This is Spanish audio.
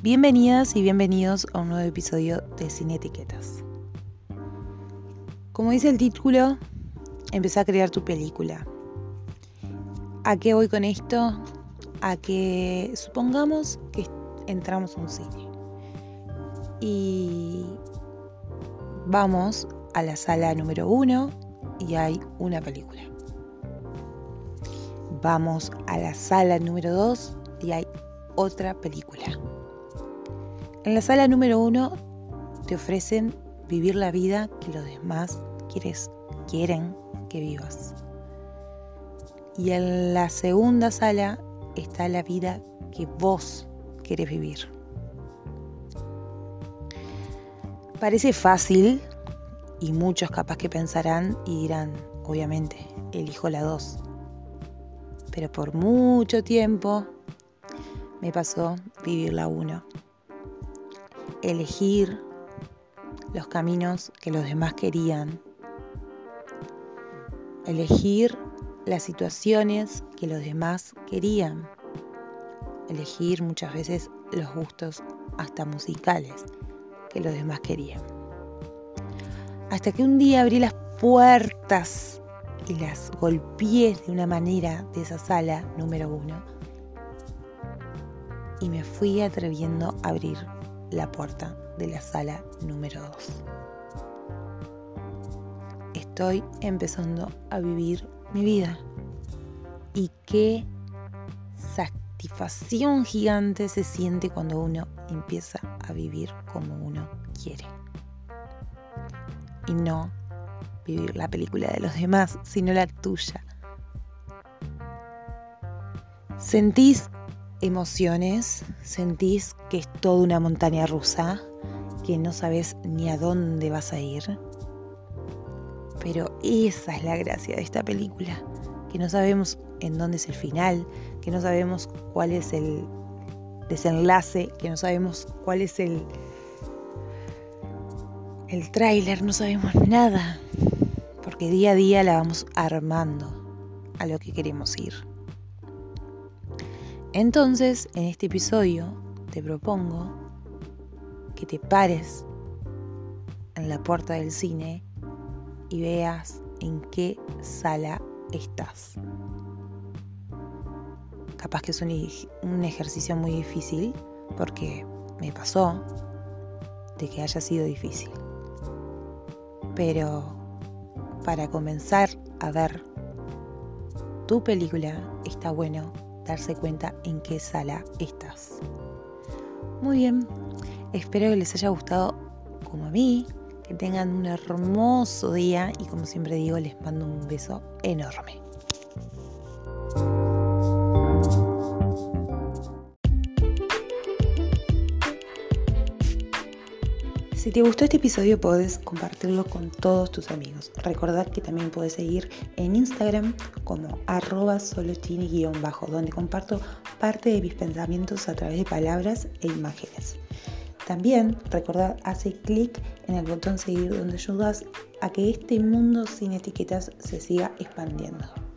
Bienvenidas y bienvenidos a un nuevo episodio de Sin Etiquetas. Como dice el título, empezá a crear tu película. ¿A qué voy con esto? A que supongamos que entramos a un cine y vamos a la sala número uno y hay una película. Vamos a la sala número dos y hay otra película. En la sala número uno te ofrecen vivir la vida que los demás quieres, quieren que vivas. Y en la segunda sala está la vida que vos querés vivir. Parece fácil y muchos capaz que pensarán y dirán, obviamente, elijo la dos. Pero por mucho tiempo me pasó vivir la uno. Elegir los caminos que los demás querían. Elegir las situaciones que los demás querían. Elegir muchas veces los gustos hasta musicales que los demás querían. Hasta que un día abrí las puertas y las golpeé de una manera de esa sala número uno y me fui atreviendo a abrir la puerta de la sala número 2. Estoy empezando a vivir mi vida y qué satisfacción gigante se siente cuando uno empieza a vivir como uno quiere. Y no vivir la película de los demás, sino la tuya. Sentís emociones, sentís que es toda una montaña rusa, que no sabes ni a dónde vas a ir. Pero esa es la gracia de esta película, que no sabemos en dónde es el final, que no sabemos cuál es el desenlace, que no sabemos cuál es el el tráiler, no sabemos nada, porque día a día la vamos armando a lo que queremos ir. Entonces, en este episodio te propongo que te pares en la puerta del cine y veas en qué sala estás. Capaz que es un, ejercicio muy difícil porque me pasó de que haya sido difícil. Pero para comenzar a ver tu película está bueno darse cuenta en qué sala estás. Muy bien, espero que les haya gustado como a mí, que tengan un hermoso día y como siempre digo, les mando un beso enorme. Si te gustó este episodio puedes compartirlo con todos tus amigos. Recordad que también puedes seguir en Instagram como arroba bajo donde comparto parte de mis pensamientos a través de palabras e imágenes. También recordad hace clic en el botón seguir donde ayudas a que este mundo sin etiquetas se siga expandiendo.